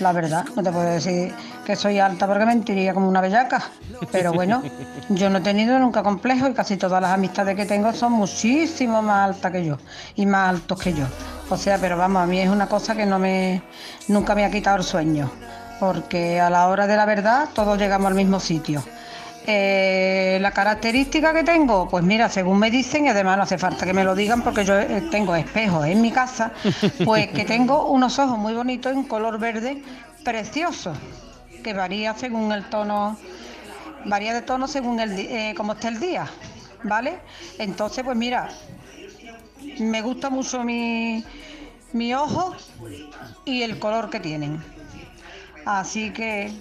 la verdad. No te puedo decir que soy alta porque mentiría como una bellaca. Pero bueno, yo no he tenido nunca complejo y casi todas las amistades que tengo son muchísimo más altas que yo y más altos que yo. O sea, pero vamos, a mí es una cosa que no me nunca me ha quitado el sueño. Porque a la hora de la verdad todos llegamos al mismo sitio. Eh, la característica que tengo, pues mira, según me dicen, y además no hace falta que me lo digan porque yo eh, tengo espejos en mi casa, pues que tengo unos ojos muy bonitos en color verde precioso, que varía según el tono, varía de tono según el eh, cómo esté el día, ¿vale? Entonces, pues mira, me gusta mucho mi, mi ojo y el color que tienen. Así que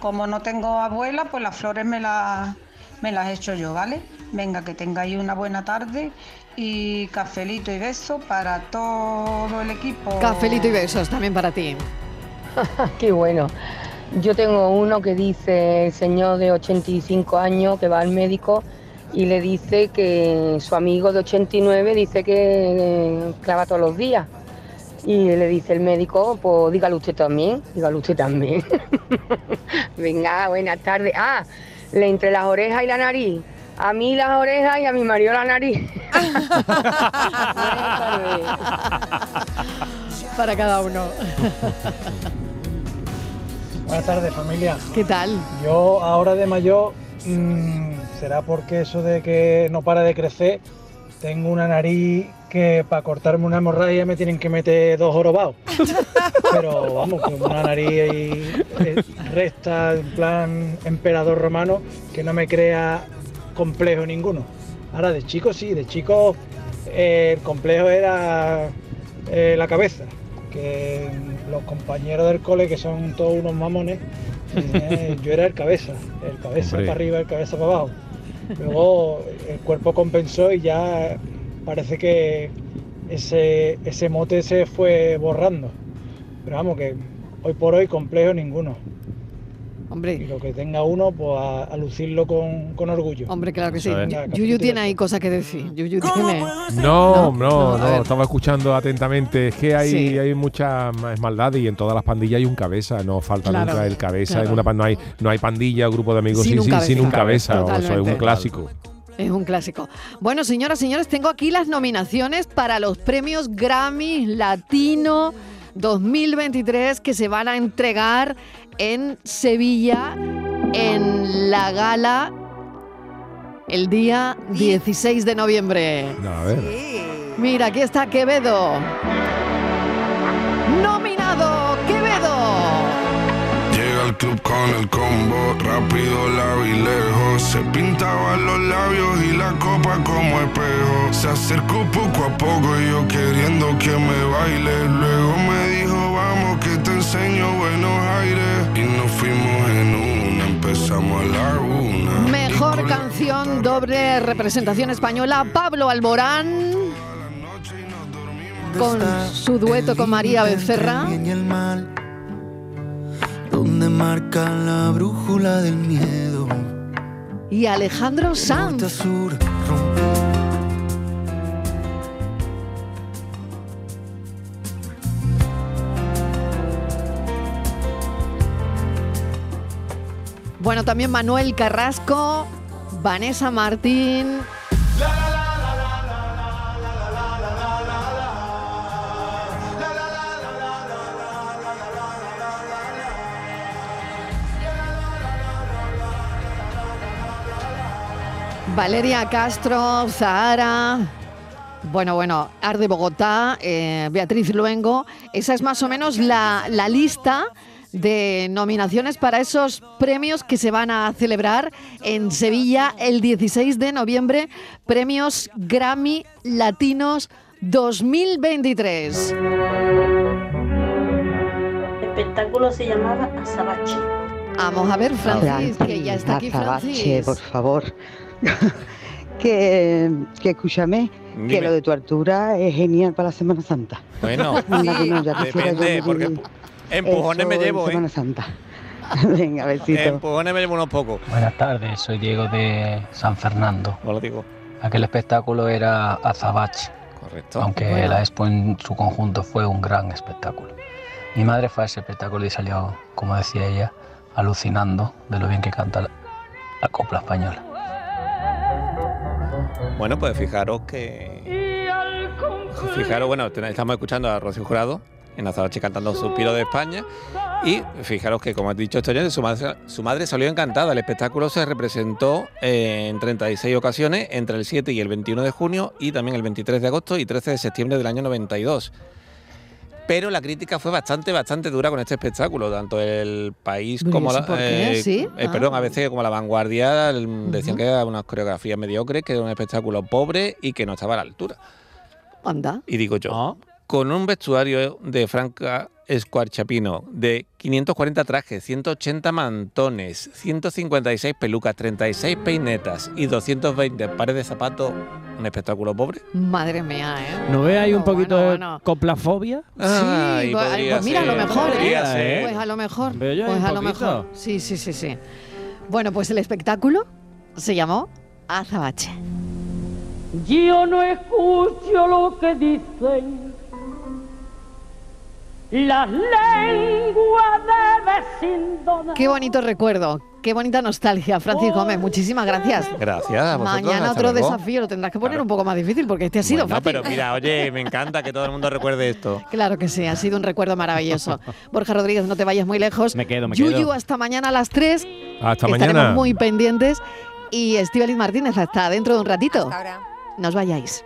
como no tengo abuela, pues las flores me las, me las echo yo, ¿vale? Venga, que tengáis una buena tarde y cafelito y beso para todo el equipo. Cafelito y besos también para ti. Qué bueno. Yo tengo uno que dice, el señor de 85 años que va al médico y le dice que su amigo de 89 dice que eh, clava todos los días. Y le dice el médico, pues dígalo usted también, dígalo usted también. Venga, buenas tardes. Ah, le entre las orejas y la nariz. A mí las orejas y a mi marido la nariz. Para cada uno. Buenas tardes, familia. ¿Qué tal? Yo ahora de mayor, mm, será porque eso de que no para de crecer, tengo una nariz que para cortarme una hemorragia me tienen que meter dos jorobados. Pero vamos, con una nariz ahí, eh, recta, en plan emperador romano, que no me crea complejo ninguno. Ahora de chico sí, de chico eh, el complejo era eh, la cabeza, que los compañeros del cole, que son todos unos mamones, eh, yo era el cabeza, el cabeza Hombre. para arriba, el cabeza para abajo. Luego el cuerpo compensó y ya parece que ese, ese mote se fue borrando. Pero vamos, que hoy por hoy complejo ninguno. Hombre. Y lo que tenga uno, pues a, a lucirlo con, con orgullo. Hombre, claro que sí. Yuyu tiene ahí cosas que decir. Yuyu tiene. No, no, no, estaba escuchando atentamente. Es que hay, Sí. hay mucha más maldad y en todas las pandillas hay un cabeza. No falta Claro, nunca el cabeza. claro. En una, pan- no, hay, no hay pandilla o grupo de amigos Sin sin, un sin- sin un cabeza. cabeza. o- Eso es un clásico. Es un clásico. Bueno, señoras, señores, tengo aquí las nominaciones para los premios Grammy Latino 2023 que se van a entregar en Sevilla en la gala el día 16 de noviembre. A ver. Mira, aquí está Quevedo. Club con el combo, rápido la vi lejos. Se pintaban los labios y la copa como espejo. Se acercó poco a poco y yo queriendo que me baile. Luego me dijo, vamos que te enseño buenos aires. Y nos fuimos en una, empezamos a la una. Mejor canción doble representación española, Pablo Alborán. Con su dueto con María Becerra. Donde marca la brújula del miedo. Y Alejandro Sanz. sur, Bueno, también Manuel Carrasco, Vanessa Martín. Valeria Castro, Zahara. Bueno, bueno, Arde Bogotá, eh, Beatriz Luengo. Esa es más o menos la, la lista de nominaciones para esos premios que se van a celebrar en Sevilla el 16 de noviembre. Premios Grammy Latinos 2023. El espectáculo se llamaba Azabache. Vamos a ver, Francis, que ya está aquí Azabache, Francis. por favor. Que, que escúchame, que Dime. lo de tu altura es genial para la Semana Santa. Bueno, Anda que no, ya quisiera yo depende, porque empu- empujones me en llevo, ¿eh? Semana Santa. Venga, besito. Empujones me llevo unos pocos. Buenas tardes, soy Diego de San Fernando. Hola, Diego. Aquel espectáculo era Azabache. Correcto. Aunque Bueno. la expo en su conjunto fue un gran espectáculo. Mi madre fue a ese espectáculo y salió, como decía ella, alucinando de lo bien que canta la, la copla española. Bueno, pues fijaros que. Fijaros, bueno, estamos escuchando a Rocío Jurado en Azabache cantando Suspiro de España. Y fijaros que, como ha dicho este su madre, su madre salió encantada. El espectáculo se representó en 36 ocasiones entre el 7 y el 21 de junio y también el 23 de agosto y 13 de septiembre del año 92. Pero la crítica fue bastante, bastante dura con este espectáculo, tanto el país ¿Y como la. por qué? ¿Sí? eh, Ah. Perdón, a veces como la vanguardia el- decían que era una coreografía mediocre, que era un espectáculo pobre y que no estaba a la altura. Anda. Y digo yo, Ah. Con un vestuario de Franca Escuarchapino de 540 trajes, 180 mantones, 156 pelucas, 36 peinetas y 220 pares de zapatos, un espectáculo pobre. Madre mía, ¿eh? ¿No ve ahí un poquito de bueno. coplafobia? Ay, Sí, pues, pues mira, a lo mejor, podría ¿eh? Pues a lo mejor. Veo yo Pues a lo mejor. Sí, sí, sí, sí. Bueno, pues el espectáculo se llamó Azabache. Yo no escucho lo que dicen las lenguas de. Qué bonito recuerdo, qué bonita nostalgia, Francisco Gómez. Muchísimas gracias. Gracias. a vosotros, Mañana hasta otro luego. desafío lo tendrás que poner un poco más difícil porque este ha sido No, fácil. pero mira, oye, me encanta que todo el mundo recuerde esto. Claro que sí, ha sido un recuerdo maravilloso. Borja Rodríguez, no te vayas muy lejos. Me quedo, me Yuyu, quedo. hasta mañana a las 3. Hasta Estaremos mañana. muy pendientes. Y Estíbaliz Martínez, hasta dentro de un ratito. No os vayáis.